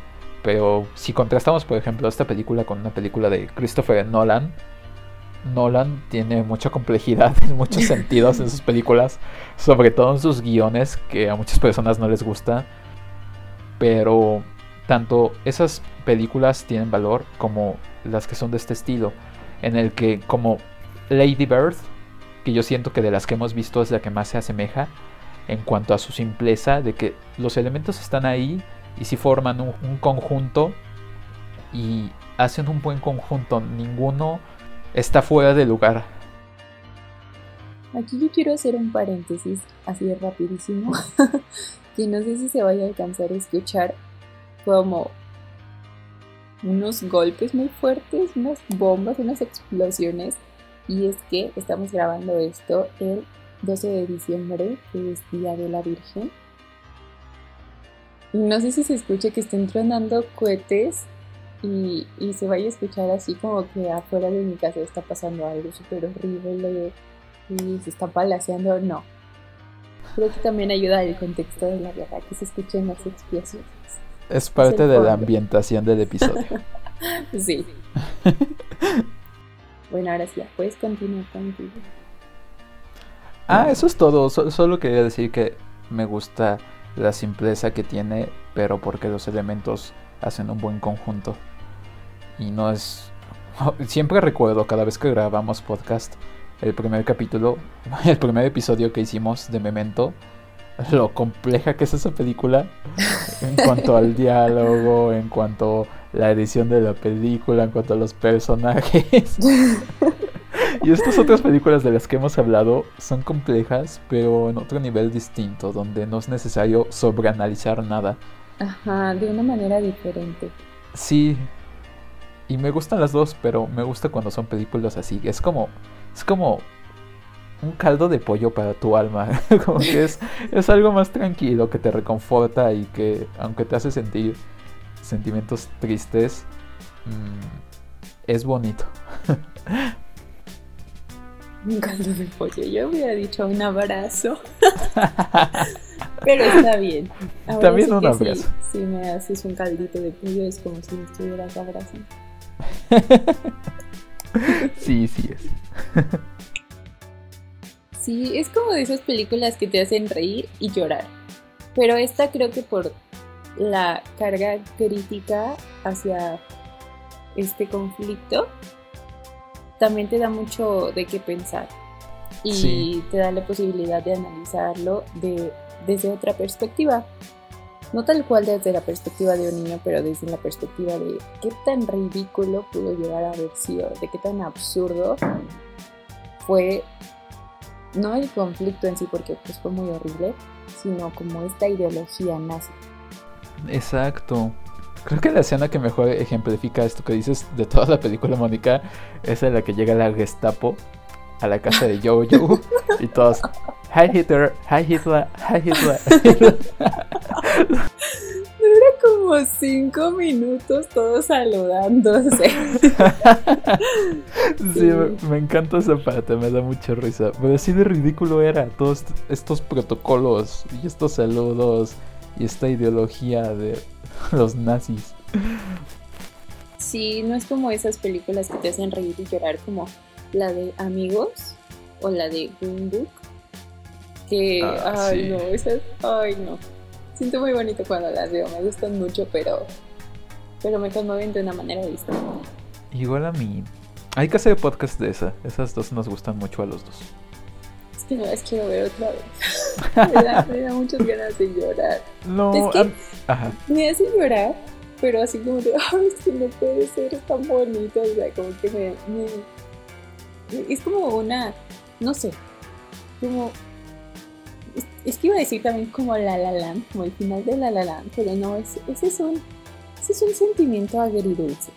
pero si contrastamos, por ejemplo, esta película con una película de Christopher Nolan, Nolan tiene mucha complejidad en muchos sentidos en sus películas, sobre todo en sus guiones, que a muchas personas no les gusta. Pero tanto esas películas tienen valor como las que son de este estilo, en el que como Lady Bird, que yo siento que de las que hemos visto es la que más se asemeja en cuanto a su simpleza, de que los elementos están ahí y si forman un, un conjunto y hacen un buen conjunto, ninguno está fuera de lugar. Aquí yo quiero hacer un paréntesis así rapidísimo, que no sé si se vaya a alcanzar a escuchar como unos golpes muy fuertes, unas bombas, unas explosiones. Y es que estamos grabando esto el 12 de diciembre, que es Día de la Virgen. No sé si se escucha que estén tronando cohetes y, se vaya a escuchar así como que afuera de mi casa está pasando algo súper horrible y se está palaceando, no. Creo que también ayuda el contexto de la guerra, que se escuchen las explosiones. Es parte de la ambientación del episodio. sí. bueno, ahora sí, puedes continuar contigo. Ah, eso es todo. solo quería decir que me gusta la simpleza que tiene, pero porque los elementos hacen un buen conjunto y no es... Siempre recuerdo cada vez que grabamos podcast, el primer capítulo, el primer episodio que hicimos de Memento, lo compleja que es esa película en cuanto al diálogo, en cuanto a la edición de la película, en cuanto a los personajes. y estas otras películas de las que hemos hablado son complejas, pero en otro nivel distinto, donde no es necesario sobreanalizar nada. Ajá, de una manera diferente. Sí, y me gustan las dos, pero me gusta cuando son películas así. Es como. Es como un caldo de pollo para tu alma. como que es, es algo más tranquilo que te reconforta y que, aunque te hace sentir sentimientos tristes, mm, es bonito. un caldo de pollo. Yo hubiera dicho un abrazo. Pero está bien. También un abrazo. Si, si, me haces un caldito de pollo es como si me estuvieras abrazando. sí, sí es. sí, es como de esas películas que te hacen reír y llorar. Pero esta creo que por la carga crítica hacia este conflicto, también te da mucho de qué pensar. Y te da la posibilidad de analizarlo de, desde otra perspectiva no tal cual desde la perspectiva de un niño, pero desde la perspectiva de qué tan ridículo pudo llegar a haber sido, de qué tan absurdo fue, no el conflicto en sí, porque pues fue muy horrible, sino como esta ideología nazi. Exacto. Creo que la escena que mejor ejemplifica esto que dices de toda la película, Mónica, es en la que llega la Gestapo a la casa de Jojo y todos, Hi Hitler, hi Hitler, hi Hitler. Dura como cinco minutos todos saludándose. sí, Me, encanta esa parte, me da mucha risa. Pero así de ridículo era todos estos protocolos y estos saludos y esta ideología de los nazis. Sí, no es como esas películas que te hacen reír y llorar como la de Amigos o la de Green Book. Que, ah, ay, no, esas, ay, no. Siento muy bonito cuando las veo, me gustan mucho, pero, pero me conmueven de una manera distinta. Igual a mí. Hay que hacer podcast de esa. Esas dos nos gustan mucho a los dos. Es que no las quiero ver otra vez. me, da, me, da, muchas ganas de llorar. No, es que ajá. me hace llorar, pero así como de, ay, es que no puede ser tan bonito. O sea, como que me, me- Es como una. No sé. Como. Es, es que iba a decir también como La La Land, como el final de La La Land, pero no, es, ese, es un, ese es un sentimiento agridulce.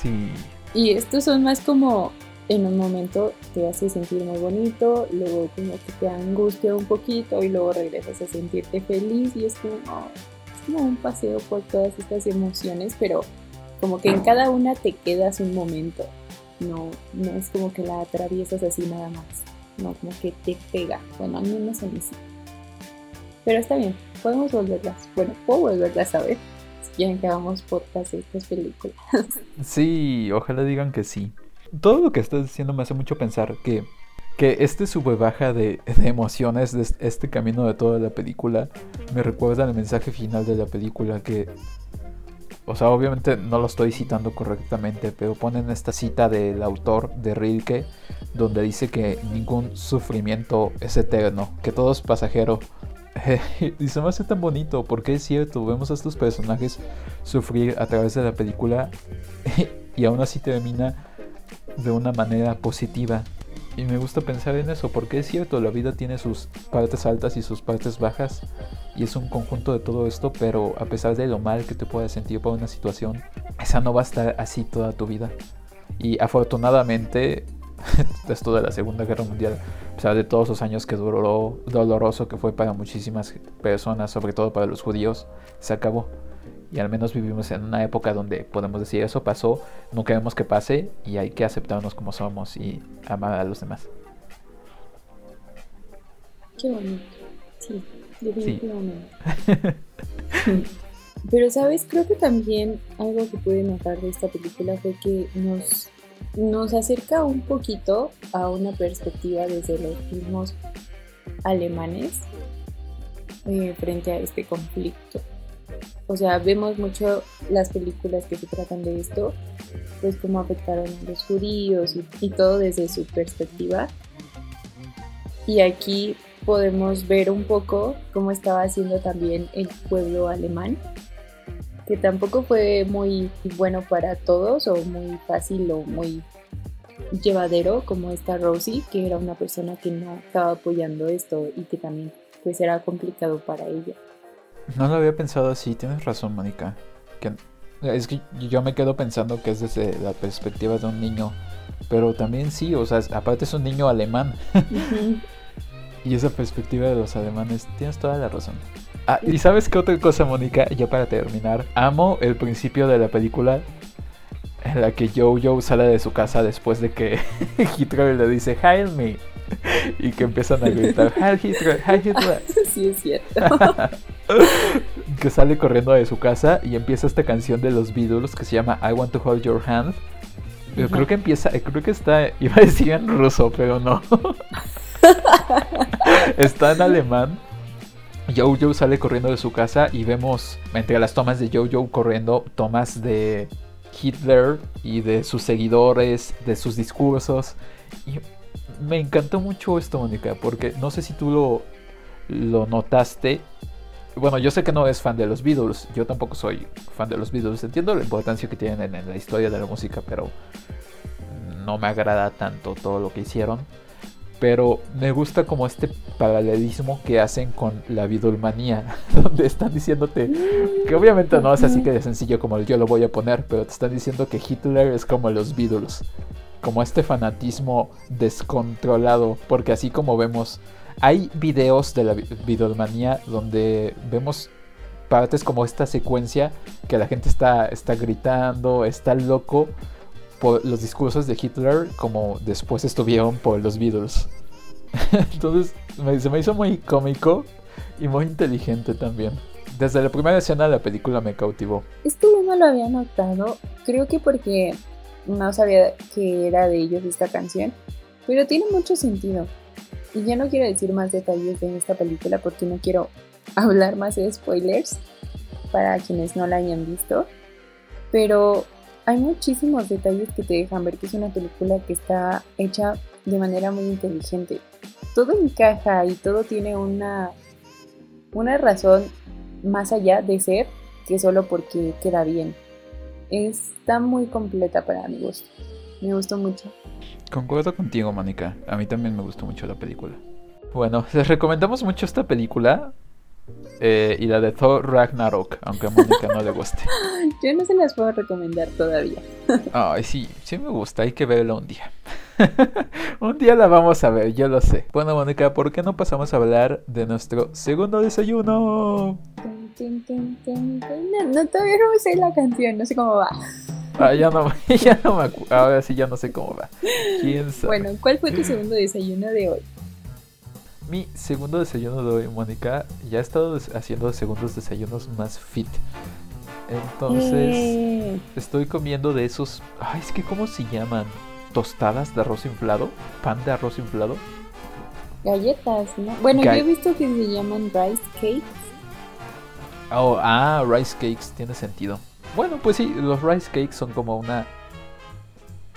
Sí. Y estos son más como en un momento te hace sentir muy bonito, luego como que te angustia un poquito y luego regresas a sentirte feliz y es como, oh, es como un paseo por todas estas emociones, pero como que en cada una te quedas un momento, no, no es como que la atraviesas así nada más, no como que te pega, bueno, a mí sí. Pero está bien, podemos volverlas, bueno, puedo volverlas a ver si quieren que hagamos podcast de estas películas. Sí, ojalá digan que sí. Todo lo que estás diciendo me hace mucho pensar que, que este sube baja de, emociones de est- este camino de toda la película me recuerda al mensaje final de la película que, o sea, obviamente no lo estoy citando correctamente, pero ponen esta cita del autor de Rilke donde dice que ningún sufrimiento es eterno, que todo es pasajero. y se me hace tan bonito porque es cierto, vemos a estos personajes sufrir a través de la película y aún así termina de una manera positiva. Y me gusta pensar en eso porque es cierto, la vida tiene sus partes altas y sus partes bajas y es un conjunto de todo esto, pero a pesar de lo mal que te puedas sentir por una situación, esa no va a estar así toda tu vida. Y afortunadamente, esto de la Segunda Guerra Mundial, a pesar de todos los años que duró, doloroso que fue para muchísimas personas, sobre todo para los judíos, se acabó. Y al menos vivimos en una época donde podemos decir eso pasó, no queremos que pase y hay que aceptarnos como somos y amar a los demás. Qué bonito. Sí, definitivamente. Pero, ¿sabes? Creo que también algo que pude notar de esta película fue que nos, nos acerca un poquito a una perspectiva desde los mismos alemanes eh, frente a este conflicto. O sea, vemos mucho las películas que se tratan de esto, pues cómo afectaron a los judíos y, todo desde su perspectiva. Y aquí podemos ver un poco cómo estaba haciendo también el pueblo alemán, que tampoco fue muy bueno para todos o muy fácil o muy llevadero como esta Rosie, que era una persona que no estaba apoyando esto y que también pues era complicado para ella. No lo había pensado así, tienes razón, Mónica. Que es que yo me quedo pensando que es desde la perspectiva de un niño, pero también sí, o sea, aparte es un niño alemán. Y esa perspectiva de los alemanes, tienes toda la razón. Ah, y sabes qué otra cosa, Mónica, ya para terminar, amo el principio de la película en la que Jojo sale de su casa después de que Hitler le dice Heil me y que empiezan a gritar Heil Hitler, Heil Hitler. sí, es cierto. que sale corriendo de su casa y empieza esta canción de los Beatles que se llama I Want to Hold Your Hand. Pero creo que empieza, creo que está, iba a decir en ruso, pero no. está en alemán. Jojo sale corriendo de su casa y vemos entre las tomas de Jojo corriendo tomas de Hitler y de sus seguidores, de sus discursos. Y me encantó mucho esto, Mónica, porque no sé si tú lo, lo notaste. Bueno, yo sé que no es fan de los Beatles, yo tampoco soy fan de los Beatles. Entiendo la importancia que tienen en la historia de la música, pero no me agrada tanto todo lo que hicieron. Pero me gusta como este paralelismo que hacen con la Beatlemanía, donde están diciéndote que obviamente no es así que de sencillo como yo lo voy a poner, pero te están diciendo que Hitler es como los Beatles, como este fanatismo descontrolado, porque así como vemos, hay videos de la Beatlemanía donde vemos partes como esta secuencia que la gente está, está gritando, está loco por los discursos de Hitler como después estuvieron por los Beatles. Entonces se me hizo muy cómico y muy inteligente también. Desde la primera escena de la película me cautivó. Esto yo no lo había notado, creo que porque no sabía que era de ellos esta canción, pero tiene mucho sentido. Y ya no quiero decir más detalles de esta película porque no quiero hablar más de spoilers para quienes no la hayan visto, pero hay muchísimos detalles que te dejan ver que es una película que está hecha de manera muy inteligente. Todo encaja y todo tiene una, una razón más allá de ser que solo porque queda bien. Está muy completa para mi gusto. Me gustó mucho. Concuerdo contigo, Mónica. A mí también me gustó mucho la película. Bueno, les recomendamos mucho esta película eh, y la de Thor Ragnarok, aunque a Mónica no le guste. Yo no se las puedo recomendar todavía. Ay, sí, sí me gusta, hay que verla un día. un día la vamos a ver, yo lo sé. Bueno, Mónica, ¿por qué no pasamos a hablar de nuestro segundo desayuno? No, todavía no me sé la canción, no sé cómo va. Ah, ya no, ya no me acuerdo. Ahora sí ya no sé cómo va. ¿Quién sabe? Bueno, ¿cuál fue tu segundo desayuno de hoy? Mi segundo desayuno de hoy, Mónica, ya he estado haciendo segundos desayunos más fit. Entonces, estoy comiendo de esos. Ay, es que, ¿cómo se llaman? Tostadas de arroz inflado, pan de arroz inflado. Galletas, ¿no? Bueno, yo he visto que se llaman rice cakes. Oh, ah, rice cakes, tiene sentido. Bueno, pues sí, los rice cakes son como una.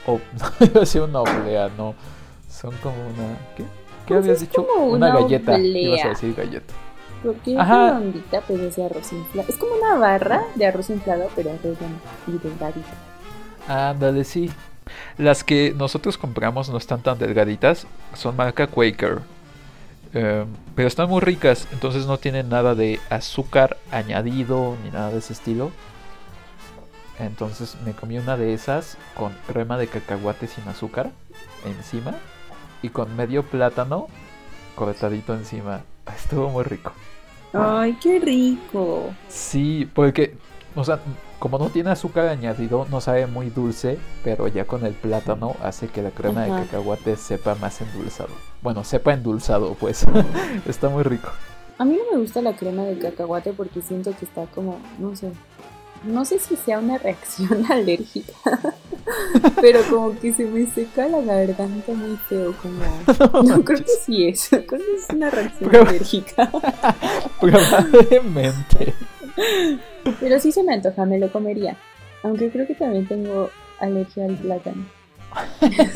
Oh, no iba a decir una oblea, no. Son como una. ¿Qué? ¿Qué pues habías dicho? una, galleta. Ibas a decir galleta. Porque es redondita, pues ese arroz inflado. Es como una barra de arroz inflado, pero y delgadita. Ándale, sí. Las que nosotros compramos no están tan delgaditas, son marca Quaker. Em, pero están muy ricas, entonces no tienen nada de azúcar añadido ni nada de ese estilo. Entonces me comí una de esas con crema de cacahuate sin azúcar encima y con medio plátano cortadito encima. Estuvo muy rico. Ay, qué rico. Sí, porque, o sea, como no tiene azúcar añadido, no sabe muy dulce, pero ya con el plátano hace que la crema de cacahuate sepa más endulzado. Bueno, sepa endulzado, pues. está muy rico. A mí no me gusta la crema de cacahuate porque siento que está como, no sé, no sé si sea una reacción alérgica, pero como que se me seca la garganta muy feo, como... No, creo que sí es, creo que es una reacción alérgica. Probablemente. Pero sí se me antoja, me lo comería. Aunque creo que también tengo alergia al plátano.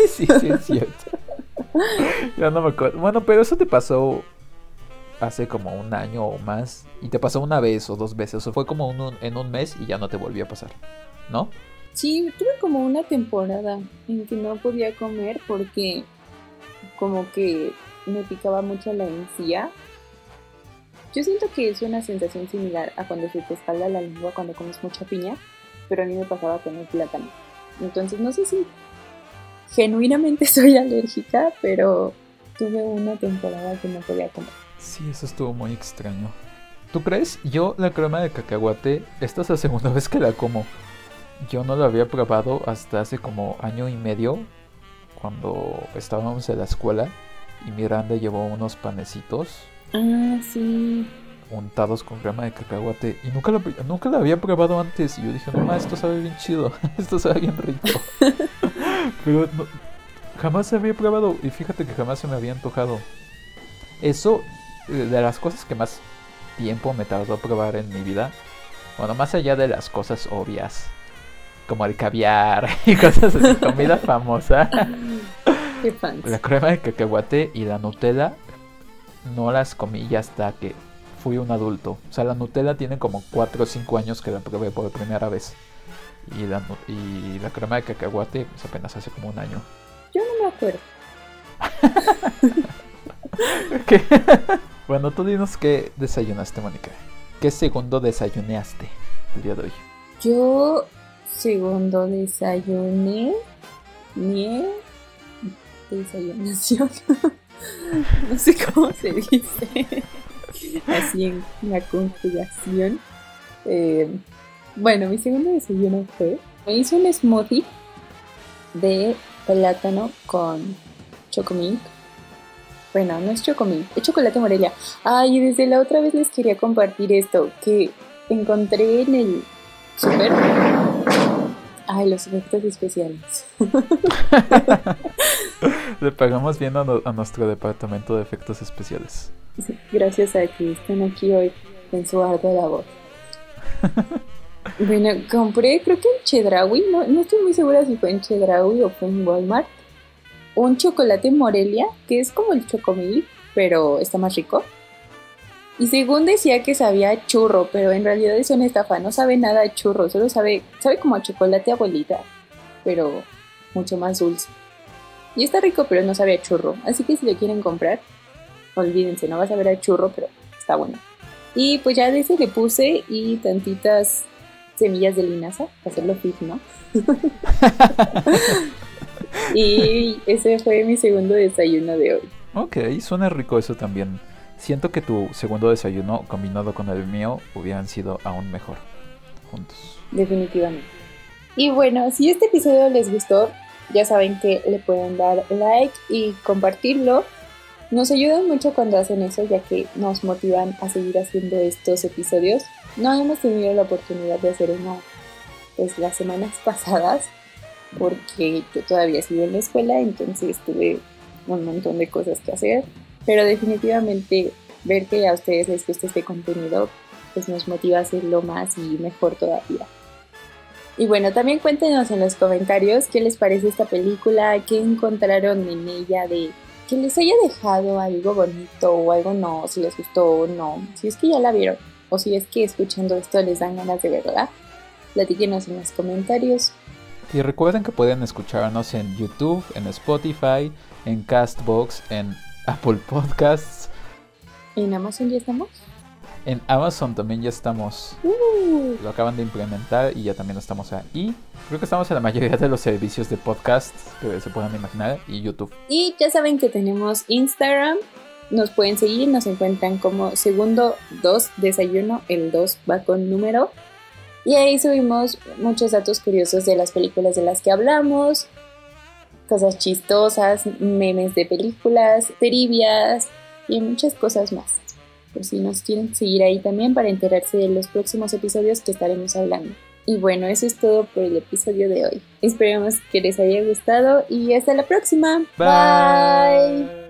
sí, sí, es cierto. Ya no me acuerdo. Bueno, pero eso te pasó hace como un año o más y te pasó una vez o dos veces, o fue como en un mes y ya no te volvió a pasar, ¿no? Sí, tuve como una temporada en que no podía comer porque como que me picaba mucho la encía. Yo siento que es una sensación similar a cuando se te espalda la lengua cuando comes mucha piña, pero a mí me pasaba con el plátano. Entonces no sé si genuinamente soy alérgica, pero tuve una temporada que no podía comer. Sí, eso estuvo muy extraño. ¿Tú crees? Yo la crema de cacahuate, esta es la segunda vez que la como. Yo no la había probado hasta hace como año y medio, cuando estábamos en la escuela y Miranda llevó unos panecitos. Ah, sí. Untados con crema de cacahuate. Y nunca la, nunca la había probado antes. Y yo dije, no, esto sabe bien chido. esto sabe bien rico. Pero jamás se había probado. Y fíjate que jamás se me había antojado. Eso de las cosas que más tiempo me tardó probar en mi vida, bueno, más allá de las cosas obvias, como el caviar y cosas así, comida famosa, la crema de cacahuate y la Nutella no las comí ya hasta que fui un adulto. O sea, la Nutella tiene como 4 o 5 años que la probé por primera vez. Y la, y la crema de cacahuate pues, apenas hace como un año. Yo no me acuerdo. Bueno, tú dinos qué desayunaste, Mónica. ¿Qué segundo desayuneaste el día de hoy? Yo segundo desayuné miel desayunación. no sé cómo se dice. Así en la conjugación. Eh, bueno, mi segundo desayuno fue. Me hice un smoothie de plátano con chocomilk bueno, no es chocomil, es chocolate Morelia. Ay, desde la otra vez les quería compartir esto que encontré en el super. Ay, los efectos especiales. Le pagamos bien a, nuestro departamento de efectos especiales. gracias a que están aquí hoy en su arte de la voz. Bueno, compré, creo que en Chedraui, no, no estoy muy segura si fue en Chedraui o fue en Walmart, un chocolate Morelia, que es como el chocomil, pero está más rico. Y según decía que sabía churro, pero en realidad es una estafa, no sabe nada a churro, solo sabe, sabe como a chocolate abuelita, pero mucho más dulce. Y está rico, pero no sabe a churro, así que si lo quieren comprar, olvídense, no vas a ver a churro, pero está bueno. Y pues ya de ese le puse y tantitas semillas de linaza para hacerlo fit, ¿no? y ese fue mi segundo desayuno de hoy. Ok, suena rico eso también. Siento que tu segundo desayuno combinado con el mío hubieran sido aún mejor juntos. Definitivamente. Y bueno, si este episodio les gustó, ya saben que le pueden dar like y compartirlo. Nos ayudan mucho cuando hacen eso, ya que nos motivan a seguir haciendo estos episodios. No hemos tenido la oportunidad de hacer uno pues las semanas pasadas, porque yo todavía sigo en la escuela, entonces tuve un montón de cosas que hacer. Pero definitivamente ver que a ustedes les gusta este contenido, pues nos motiva a hacerlo más y mejor todavía. Y bueno, también cuéntenos en los comentarios qué les parece esta película, qué encontraron en ella de que les haya dejado algo bonito o algo no, si les gustó o no, si es que ya la vieron o si es que escuchando esto les dan ganas de verla, platíquenos en los comentarios. Y recuerden que pueden escucharnos en YouTube, en Spotify, en Castbox, en Apple Podcasts. ¿En Amazon ya estamos? En Amazon también ya estamos. Uh. Lo acaban de implementar y ya también estamos ahí. Creo que estamos en la mayoría de los servicios de podcast que se puedan imaginar y YouTube. Y ya saben que tenemos Instagram. Nos pueden seguir, nos encuentran como segundo 2 desayuno. El 2 va con número. Y ahí subimos muchos datos curiosos de las películas de las que hablamos, cosas chistosas, memes de películas, trivias y muchas cosas más por si nos quieren seguir ahí también para enterarse de los próximos episodios que estaremos hablando. Y bueno, eso es todo por el episodio de hoy. Esperemos que les haya gustado y hasta la próxima. Bye.